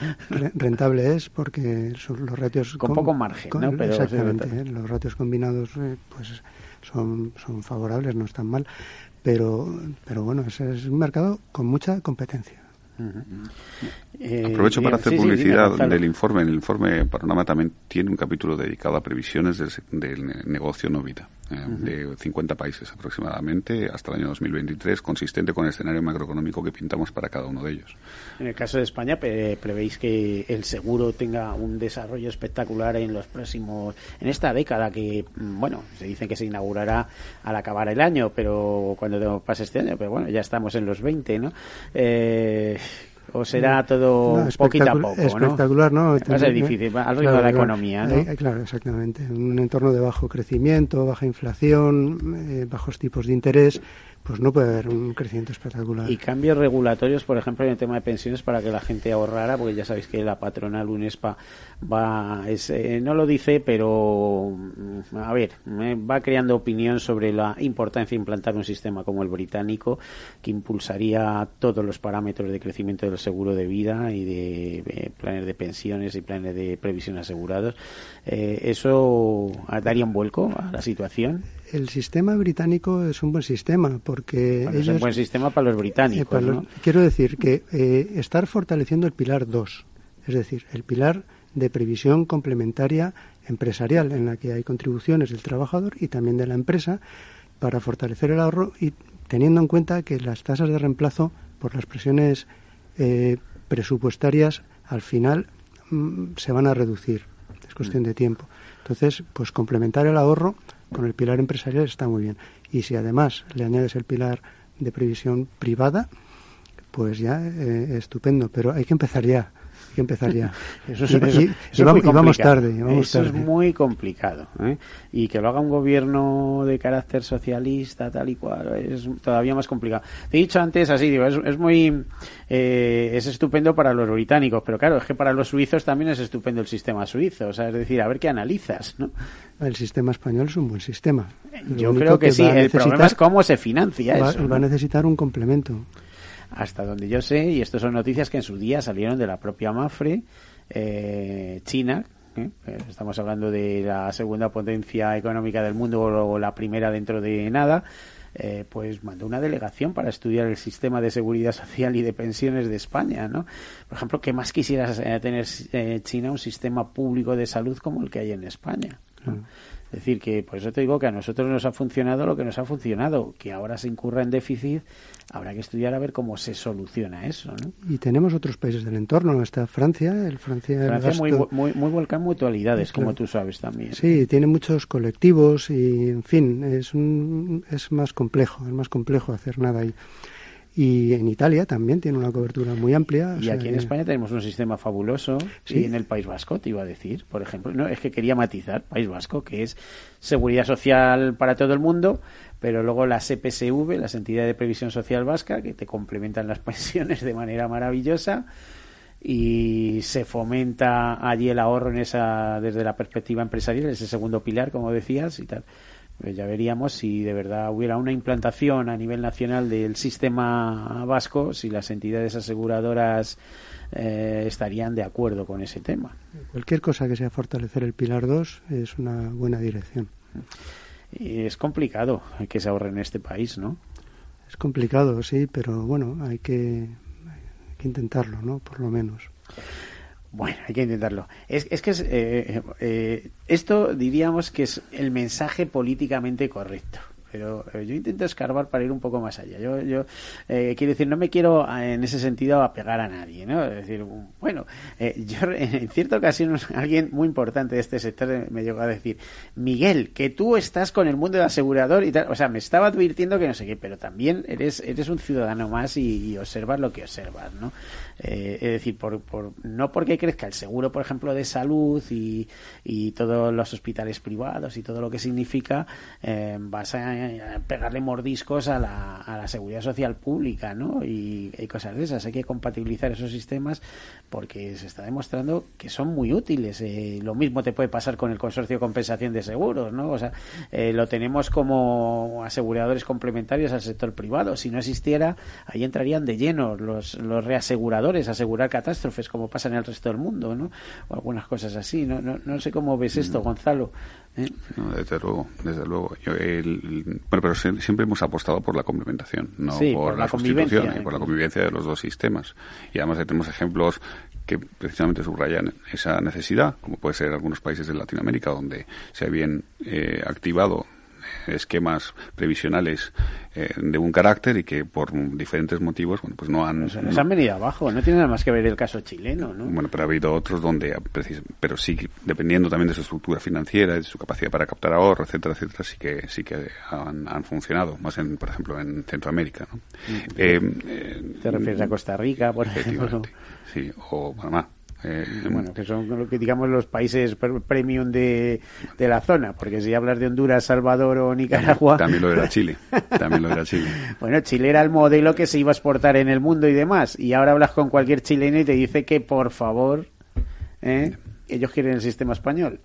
Rentable es porque los ratios... Con, poco margen, ¿no? Pero, exactamente, los ratios combinados pues son, son favorables, no están mal pero, pero bueno, ese es un mercado con mucha competencia. Eh, Aprovecho para hacer publicidad del informe. El informe Panorama también tiene un capítulo dedicado a previsiones del, del negocio Novita. Eh, de 50 países aproximadamente hasta el año 2023, consistente con el escenario macroeconómico que pintamos para cada uno de ellos. En el caso de España, prevéis que el seguro tenga un desarrollo espectacular en los próximos, en esta década que, mm, bueno, se dice que se inaugurará al acabar el año, pero cuando pase este año, pero bueno, ya estamos en los 20, ¿no? Eh, o será todo poquito a poco? Espectacular, ¿no? Va a ser difícil, al ritmo de la economía, ¿no? claro, exactamente. Un entorno de bajo crecimiento, baja inflación, eh, bajos tipos de interés pues no puede haber un crecimiento espectacular. Y cambios regulatorios, por ejemplo, en el tema de pensiones para que la gente ahorrara, porque ya sabéis que la patronal UNESPA va, es, eh, no lo dice, pero mm, a ver, eh, va creando opinión sobre la importancia de implantar un sistema como el británico, que impulsaría todos los parámetros de crecimiento del seguro de vida y de, planes de pensiones y planes de previsión asegurados. Eh, ¿Eso daría un vuelco a la situación? El sistema británico es un buen sistema porque es un buen sistema para los británicos. Eh, quiero decir que eh, estar fortaleciendo el pilar 2, es decir, el pilar de previsión complementaria empresarial en la que hay contribuciones del trabajador y también de la empresa para fortalecer el ahorro y teniendo en cuenta que las tasas de reemplazo por las presiones eh, presupuestarias al final mm, se van a reducir. Es cuestión de tiempo. Entonces, pues complementar el ahorro con el pilar empresarial está muy bien. Y si además le añades el pilar de previsión privada, pues ya eh, estupendo. Pero hay que empezar ya que empezaría. Eso y, vamos, tarde. eso es muy complicado. ¿eh? Y que lo haga un gobierno de carácter socialista, tal y cual, es todavía más complicado. Te he dicho antes, así, digo, es, muy. Eh, es estupendo para los británicos, pero claro, es que para los suizos también es estupendo el sistema suizo. O sea, es decir, a ver qué analizas, ¿no? El sistema español es un buen sistema. Yo creo que, sí. El problema es cómo se financia eso. Va a necesitar un complemento hasta donde yo sé, y esto son noticias que en su día salieron de la propia Mafre, eh, China, ¿eh? Eh, estamos hablando de la segunda potencia económica del mundo o la primera dentro de nada, pues mandó una delegación para estudiar el sistema de seguridad social y de pensiones de España, ¿no? Por ejemplo, ¿qué más quisieras tener China un sistema público de salud como el que hay en España? Es decir, que por eso te digo que a nosotros nos ha funcionado lo que nos ha funcionado, que ahora se incurra en déficit, habrá que estudiar a ver cómo se soluciona eso. ¿no? Y tenemos otros países del entorno, está Francia, el Francia, Francia muy, muy, muy volcán mutualidades, como tú sabes también. Sí, tiene muchos colectivos y, en fin, es, un, es más complejo, es más complejo hacer nada ahí y en Italia también tiene una cobertura muy amplia. Y aquí en España tenemos un sistema fabuloso y en el País Vasco, te iba a decir, por ejemplo, no es que quería matizar, País Vasco, que es seguridad social para todo el mundo, pero luego la CPSV, las entidades de previsión social vasca, que te complementan las pensiones de manera maravillosa y se fomenta allí el ahorro en esa desde la perspectiva empresarial, ese segundo pilar, como decías, y tal. Pues ya veríamos si de verdad hubiera una implantación a nivel nacional del sistema vasco, si las entidades aseguradoras eh, estarían de acuerdo con ese tema. Cualquier cosa que sea fortalecer el pilar 2 es una buena dirección. Y es complicado que se ahorre en este país, ¿no? Es complicado, sí, pero bueno, hay que, hay que intentarlo, ¿no? Por lo menos. Bueno, hay que intentarlo. Es, es que es, eh, eh, esto diríamos que es el mensaje políticamente correcto pero yo intento escarbar para ir un poco más allá. Yo, yo eh, quiero decir, no me quiero en ese sentido apegar a nadie, ¿no? Es decir, bueno, eh, yo en cierta ocasión alguien muy importante de este sector me llegó a decir, Miguel, que tú estás con el mundo del asegurador y tal, o sea, me estaba advirtiendo que no sé qué, pero también eres, eres un ciudadano más y, observas lo que observas, ¿no? Eh, es decir, por, por, no porque crezca el seguro, por ejemplo, de salud y, y todos los hospitales privados y todo lo que significa, vas a pegarle mordiscos a la, a la seguridad social pública, ¿no? Y, cosas de esas. Hay que compatibilizar esos sistemas porque se está demostrando que son muy útiles. Eh, lo mismo te puede pasar con el consorcio de compensación de seguros, ¿no? O sea, eh, lo tenemos como aseguradores complementarios al sector privado. Si no existiera, ahí entrarían de lleno los, los reaseguradores, asegurar catástrofes como pasa en el resto del mundo, ¿no? O algunas cosas así. No, no, no sé cómo ves esto, mm. Gonzalo. ¿Eh? desde luego, desde luego. bueno, pero siempre hemos apostado por la complementación, no por, la, sustitución, y por la convivencia de los dos sistemas. Y además tenemos ejemplos que precisamente subrayan esa necesidad, como puede ser algunos países de Latinoamérica donde se habían eh, activado esquemas previsionales eh, de un carácter y que por diferentes motivos, bueno, pues no han... se han venido abajo, no tiene nada más que ver el caso chileno, ¿no? Bueno, pero ha habido otros donde, pero sí, dependiendo también de su estructura financiera, de su capacidad para captar ahorro, etcétera, etcétera, sí que sí que han, funcionado, más en, por ejemplo, en Centroamérica, ¿no? Mm. Eh, ¿Te refieres a Costa Rica, por ejemplo? Sí, o Panamá. Eh, bueno, que son lo que digamos los países premium de, de, la zona, porque si hablas de Honduras, Salvador o Nicaragua. También, lo era Chile. También lo era Chile. bueno, Chile era el modelo que se iba a exportar en el mundo y demás. Y ahora hablas con cualquier chileno y te dice que por favor, ¿eh? ellos quieren el sistema español.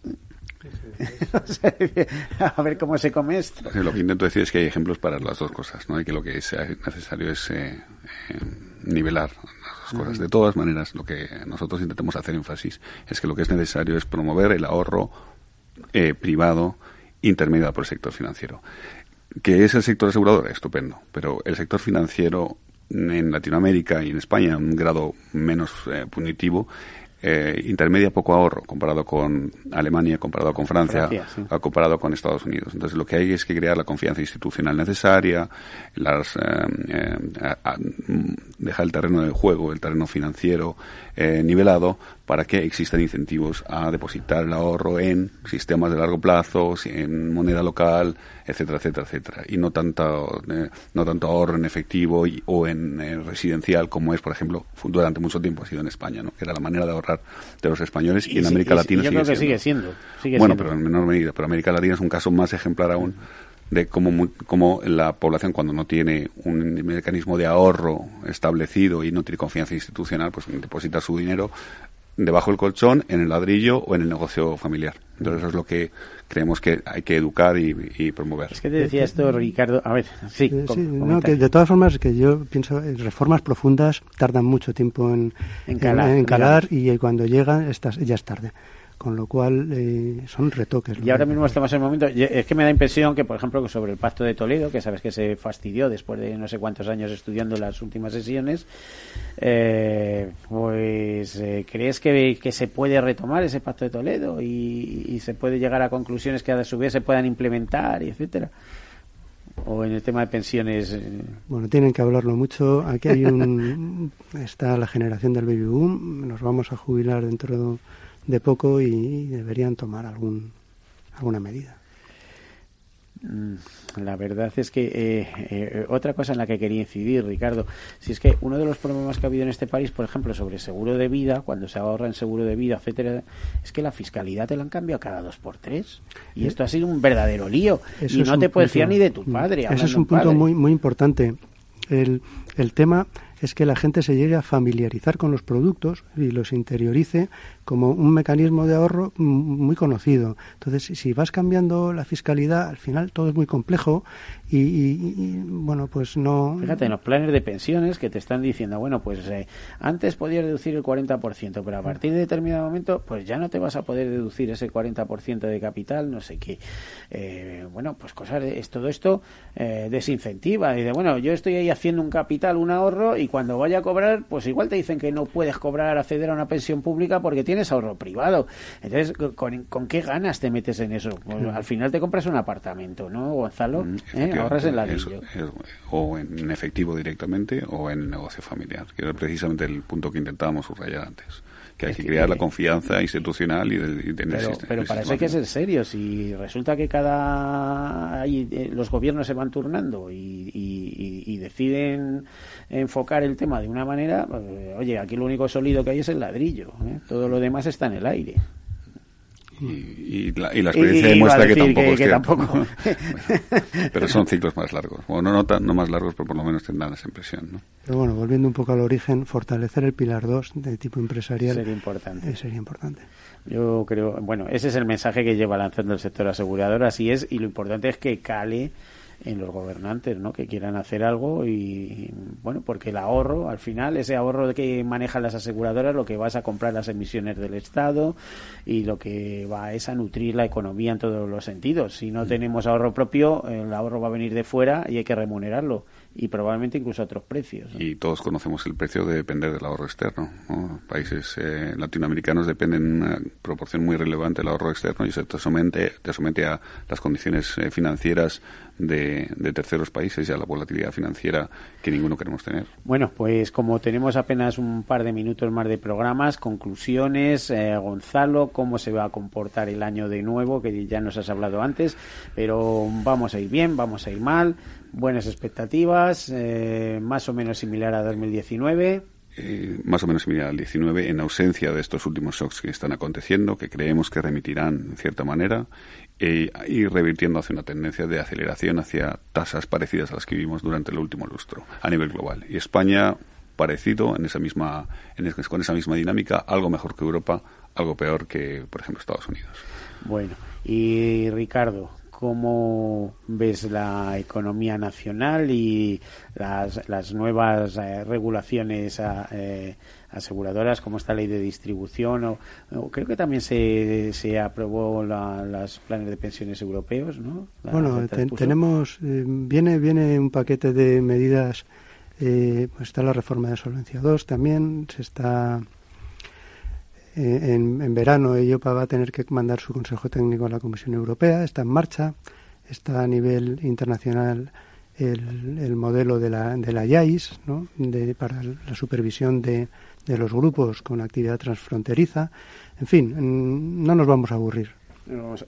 a ver cómo se come esto. Lo que intento decir es que hay ejemplos para las dos cosas, ¿no? Y que lo que es necesario es eh, nivelar cosas. De todas maneras, lo que nosotros intentamos hacer énfasis es que lo que es necesario es promover el ahorro eh, privado intermediado por el sector financiero. Que es el sector asegurador, estupendo, pero el sector financiero en Latinoamérica y en España, en un grado menos eh, punitivo, eh, intermedia poco ahorro comparado con Alemania, comparado con Francia, comparado con Estados Unidos. Entonces lo que hay es que crear la confianza institucional necesaria, las, eh, eh, dejar el terreno de juego, el terreno financiero nivelado para que existan incentivos a depositar el ahorro en sistemas de largo plazo, en moneda local, etcétera, etcétera, etcétera. Y no tanto, eh, no tanto ahorro en efectivo o en residencial como es, por ejemplo, durante mucho tiempo ha sido en España, ¿no? que era la manera de ahorrar de los españoles y, en América Latina yo creo que sigue siendo. bueno, pero en menor medida. Pero América Latina es un caso más ejemplar aún de cómo, cómo, la población cuando no tiene un mecanismo de ahorro establecido y no tiene confianza institucional, pues deposita su dinero debajo del colchón, en el ladrillo o en el negocio familiar. Entonces eso es lo que creemos que hay que educar y, promover. Es que te decía esto, Ricardo. A ver, sí. Eh, de todas formas, que yo pienso, eh, reformas profundas tardan mucho tiempo en, en calar, y cuando llegan ya es tarde con lo cual eh, son retoques. Y ahora mismo estamos en el momento, es que me da impresión que, por ejemplo, sobre el Pacto de Toledo, que sabes que se fastidió después de no sé cuántos años estudiando las últimas sesiones, eh, pues eh, ¿crees que, que, se puede retomar ese Pacto de Toledo y, y, se puede llegar a conclusiones que a su vez se puedan implementar, y etcétera? o en el tema de pensiones? Bueno, tienen que hablarlo mucho. Aquí hay un está la generación del baby boom. Nos vamos a jubilar dentro de poco y deberían tomar algún, alguna medida. Mm, la verdad es que eh, eh, otra cosa en la que quería incidir, Ricardo, si es que uno de los problemas que ha habido en este país, por ejemplo, sobre seguro de vida, cuando se ahorra en seguro de vida, etcétera, es que la fiscalidad te la han cambiado cada dos por tres. Y esto ha sido un verdadero lío. y no te puedes fiar ni de tu padre. Ese es un punto muy, muy importante. El, el tema es que la gente se llegue a familiarizar con los productos y los interiorice como un mecanismo de ahorro muy conocido. Entonces, si vas cambiando la fiscalidad, al final todo es muy complejo y, bueno, pues no. Fíjate, en los planes de pensiones que te están diciendo, bueno, pues eh, antes podías deducir el 40%, pero a partir de determinado momento, pues ya no te vas a poder deducir ese 40% de capital, no sé qué. Eh, bueno, pues cosas, es todo esto eh, desincentiva. Dice, bueno, yo estoy ahí haciendo un capital, un ahorro, y cuando vaya a cobrar, pues igual te dicen que no puedes cobrar, acceder a una pensión pública porque tienes ahorro privado. Entonces, ¿con, qué ganas te metes en eso? Pues, al final te compras un apartamento, ¿no, Gonzalo? Mm, ¿Eh? Ahorras en la O en efectivo directamente o en negocio familiar, que era precisamente el punto que intentábamos subrayar antes que hay que, crear la confianza institucional y, de, pero, pero para eso hay que ser serio si resulta que cada eh, los gobiernos se van turnando y, y, deciden enfocar el tema de una manera pues, oye aquí lo único sólido que hay es el ladrillo ¿eh? todo lo demás está en el aire y, la, experiencia demuestra que, tampoco es tampoco. pero son ciclos más largos. O no, no, más largos, pero por lo menos tendrán esa impresión. ¿no? Pero bueno, volviendo un poco al origen, fortalecer el pilar 2 de tipo empresarial sería importante. Eh, sería importante. Yo creo, bueno, ese es el mensaje que lleva lanzando el sector asegurador, así es, y lo importante es que cale en los gobernantes, ¿no? Que quieran hacer algo y, bueno, porque el ahorro, al final, ese ahorro que manejan las aseguradoras, lo que vas a comprar las emisiones del Estado y lo que va es a nutrir la economía en todos los sentidos. Si no tenemos ahorro propio, el ahorro va a venir de fuera y hay que remunerarlo y probablemente incluso a otros precios. Y todos conocemos el precio de depender del ahorro externo. Países eh, latinoamericanos dependen en una proporción muy relevante del ahorro externo y se te somete, te somete a las condiciones eh, financieras de, terceros países y a la volatilidad financiera que ninguno queremos tener. Bueno, pues como tenemos apenas un par de minutos más de programas, conclusiones, eh, Gonzalo, cómo se va a comportar el año de nuevo, que ya nos has hablado antes, pero vamos a ir bien, vamos a ir mal, buenas expectativas, eh, más o menos similar a 2019. Eh, más o menos similar al 19 en ausencia de estos últimos shocks que están aconteciendo, que creemos que remitirán en cierta manera e ir revirtiendo hacia una tendencia de aceleración hacia tasas parecidas a las que vivimos durante el último lustro a nivel global. Y España parecido en esa misma en con esa misma dinámica, algo mejor que Europa, algo peor que, por ejemplo, Estados Unidos. Bueno, y Ricardo, cómo ves la economía nacional y las, las nuevas eh, regulaciones eh, aseguradoras, como esta ley de distribución. O, creo que también se, se aprobó la, los planes de pensiones europeos, ¿no? bueno, tenemos, eh, viene, viene un paquete de medidas. pues está la reforma de Solvencia II también, se está eh, en, verano EIOPA va a tener que mandar su consejo técnico a la Comisión Europea, está en marcha, está a nivel internacional el, modelo de la, de la IAIS ¿no? de, para la supervisión de, de los grupos con actividad transfronteriza. En fin, no nos vamos a aburrir.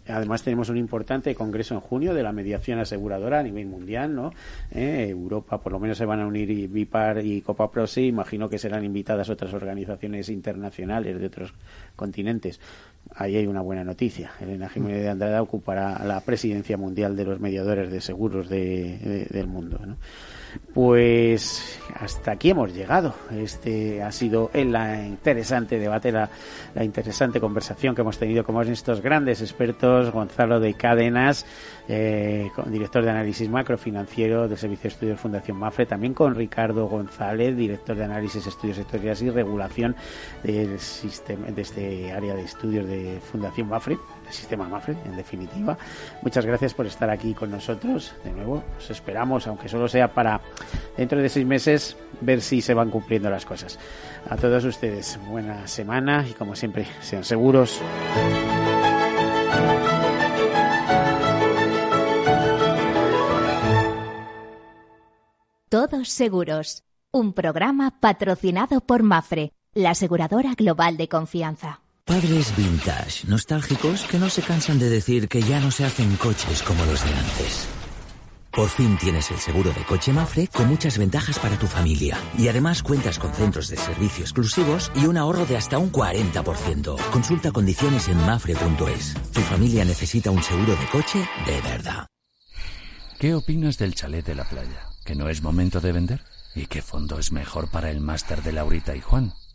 Además tenemos un importante congreso en junio de la mediación aseguradora a nivel mundial, ¿no? Eh, Europa, por lo menos se van a unir Vipar y Copa Prosi. Imagino que serán invitadas otras organizaciones internacionales de otros continentes. Ahí hay una buena noticia. Elena Jiménez de Andrada ocupará la presidencia mundial de los mediadores de seguros del mundo, ¿no? Pues hasta aquí hemos llegado. Este ha sido el interesante debate, la, interesante conversación que hemos tenido con estos grandes expertos, Gonzalo de Cadenas, eh, director de análisis macrofinanciero del Servicio de Estudios Fundación Mafre, también con Ricardo González, director de análisis, estudios sectoriales y regulación del sistema, de este área de estudios de Fundación Mafre sistema MAFRE, en definitiva. Muchas gracias por estar aquí con nosotros. De nuevo, os esperamos, aunque solo sea para dentro de seis meses, ver si se van cumpliendo las cosas. A todos ustedes, buena semana y como siempre, sean seguros. Todos seguros. Un programa patrocinado por Mafre, la aseguradora global de confianza. Padres vintage, nostálgicos que no se cansan de decir que ya no se hacen coches como los de antes. Por fin tienes el seguro de coche Mafre con muchas ventajas para tu familia. Y además cuentas con centros de servicio exclusivos y un ahorro de hasta un 40%. Consulta condiciones en mafre.es. Tu familia necesita un seguro de coche de verdad. ¿Qué opinas del chalet de la playa? ¿Que no es momento de vender? ¿Y qué fondo es mejor para el máster de Laurita y Juan?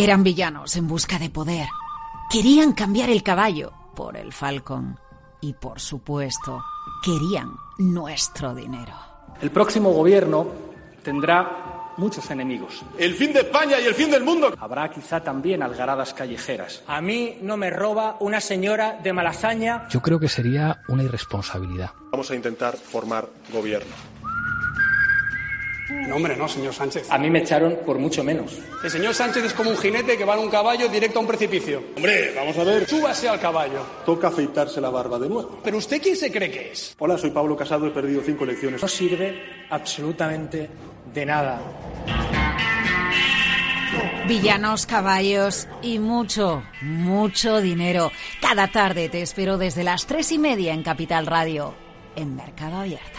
Eran villanos en busca de poder. Querían cambiar el caballo por el falcón. Y por supuesto, querían nuestro dinero. El próximo gobierno tendrá muchos enemigos. El fin de España y el fin del mundo. Habrá quizá también algaradas callejeras. A mí no me roba una señora de Malasaña. Yo creo que sería una irresponsabilidad. Vamos a intentar formar gobierno. No, hombre, no, señor Sánchez. A mí me echaron por mucho menos. El señor Sánchez es como un jinete que va en un caballo directo a un precipicio. Hombre, vamos a ver. Súbase al caballo. Toca afeitarse la barba de nuevo. ¿Pero usted quién se cree que es? Hola, soy Pablo Casado, he perdido cinco elecciones. No sirve absolutamente de nada. Villanos, caballos y mucho, mucho dinero. Cada tarde te espero desde las tres y media en Capital Radio, en Mercado Abierto.